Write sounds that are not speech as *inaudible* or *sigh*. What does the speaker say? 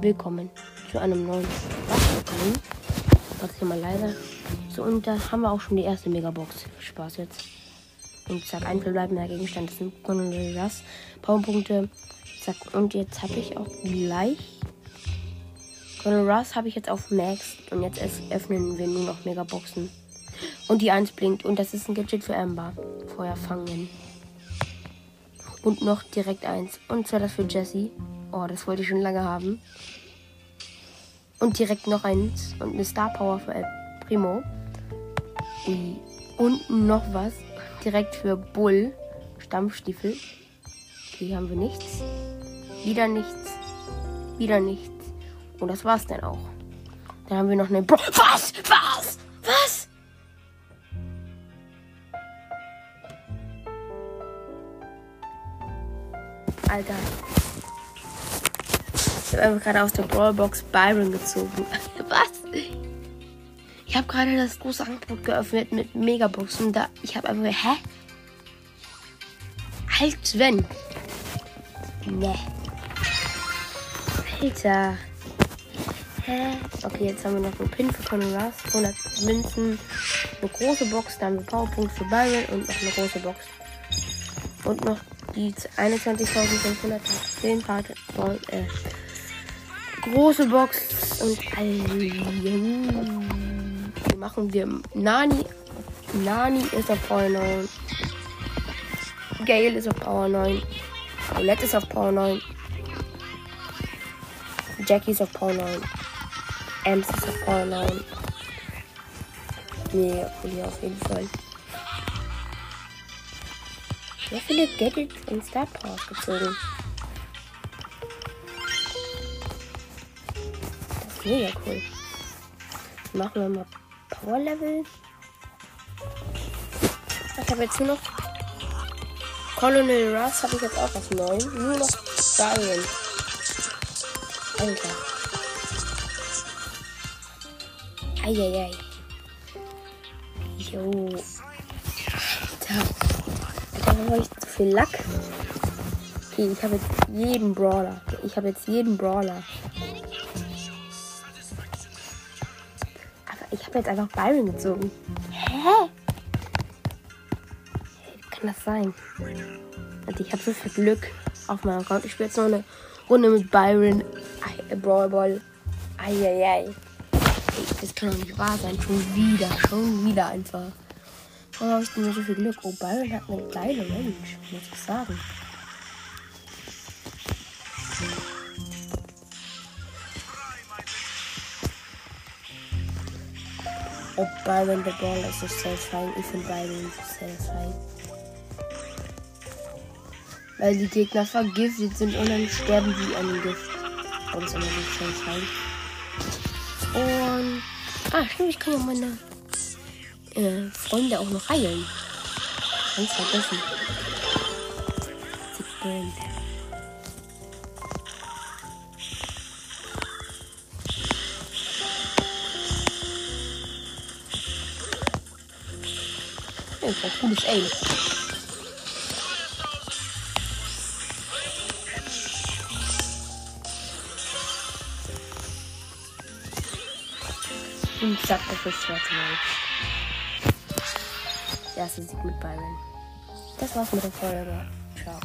willkommen zu einem neuen Spaß-Opening. Mach hier mal leiser. So, und da haben wir auch schon die erste Megabox. Spaß jetzt. Und zack, ein verbleibender Gegenstand. Das sind Cornelius. Powerpunkte. Zack, und jetzt habe ich auch gleich. Colonel Russ habe ich jetzt auf Max. Und jetzt öffnen wir nur noch Megaboxen. Und die 1 blinkt. Und das ist ein Gadget für Amber. Feuer fangen. Und noch direkt eins. Und zwar das für Jesse. Oh, das wollte ich schon lange haben. Und direkt noch eins. Und eine Star Power für El Primo. Und noch was. Direkt für Bull. Stampfstiefel. Okay, haben wir nichts. Wieder nichts. Wieder nichts. Und das war's dann auch. Dann haben wir noch eine Bro. Was? Was? Was? Alter. Ich habe einfach gerade aus der Brawlbox Byron gezogen. *laughs* Was? Ich habe gerade das große Angebot geöffnet mit Megaboxen. Da ich habe einfach. Hä? Halt, Sven. Ne. Alter. Hä? Okay, jetzt haben wir noch einen Pin für Conor Russ. 100 Münzen. Eine große Box. Dann haben wir Powerpunkt für Byron und noch eine große Box. Und noch die 21.510 Karte. Äh, große Box und die machen wir Nani. Nani ist auf Power 9. Gale ist auf Power 9. Paulette ist auf Power 9. Jackie ist auf Power 9. Ems ist auf Power 9. Nee, okay, auf jeden Fall. Sehr viele Gadgets und Star Powers gezogen. Mega cool. Machen wir mal Power Level. Ich habe jetzt nur noch Colonel Russ habe ich jetzt auch auf 9. Nur noch Byron. Alter. Eieiei. Jo. Alter. Alter, habe ich zu viel Lack? Okay, ich habe jetzt jeden Brawler. Ich habe jetzt jeden Brawler. Ich habe jetzt einfach Byron gezogen. Hä? Wie kann das sein? Und ich habe so viel Glück auf meinem Account. Ich spiele jetzt noch eine Runde mit Byron. Brawl Ball. Eieiei. Das kann doch nicht wahr sein. Schon wieder. Schon wieder einfach. Warum habe ich denn so viel Glück? Oh, Byron hat eine geile Range. Muss ich sagen. Ob Byron der Brawler ist so satisfying. Finde Byron so satisfying. Weil die Gegner vergiftet sind und dann sterben die an dem Gift. Ist immer so satisfying. Und. Ah, stimmt, ich kann ja meine äh, Freunde auch noch heilen. Ganz vergessen. Burn. Okay, das war cooles Aim. Und zack, das ist Schwert Der erste Sieg mit Byron. Das war's mit der Folge. Ciao.